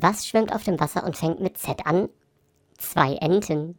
Was schwimmt auf dem Wasser und fängt mit Z an? Zwei Enten.